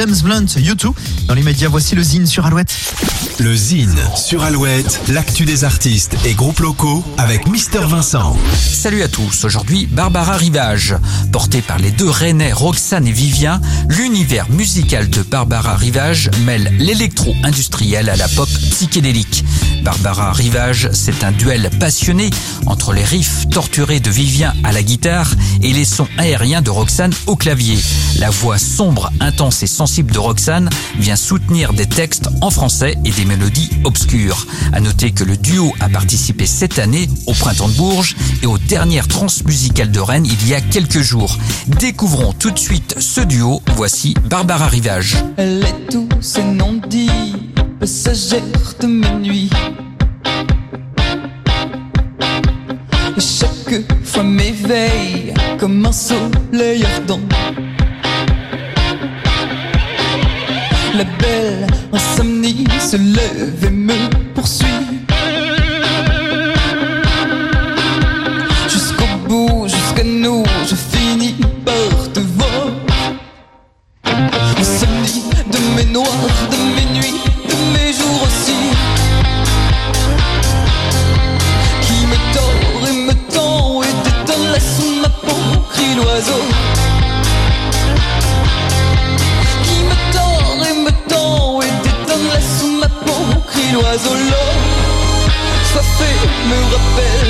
James Blunt, YouTube. Dans les médias, voici le Zine sur Alouette. Le Zine sur Alouette, l'actu des artistes et groupes locaux avec Mister Vincent. Salut à tous, aujourd'hui Barbara Rivage. Portée par les deux Rennais Roxane et Vivien, l'univers musical de Barbara Rivage mêle l'électro-industriel à la pop psychédélique. Barbara Rivage, c'est un duel passionné entre les riffs torturés de Vivien à la guitare et les sons aériens de Roxane au clavier. La voix sombre, intense et sensible de Roxane vient soutenir des textes en français et des mélodies obscures. À noter que le duo a participé cette année au Printemps de Bourges et aux dernières transmusicales de Rennes il y a quelques jours. Découvrons tout de suite ce duo. Voici Barbara Rivage. Passagère de mes nuits. Chaque fois m'éveille comme un soleil ardent. La belle insomnie se lève et me poursuit. Jusqu'au bout, jusqu'à nous, je finis par te voir. Insomnie de mes noirs, de Qui me tord et me tend et détonne sous ma peau, crie l'oiseau. L'homme soifé me rappelle.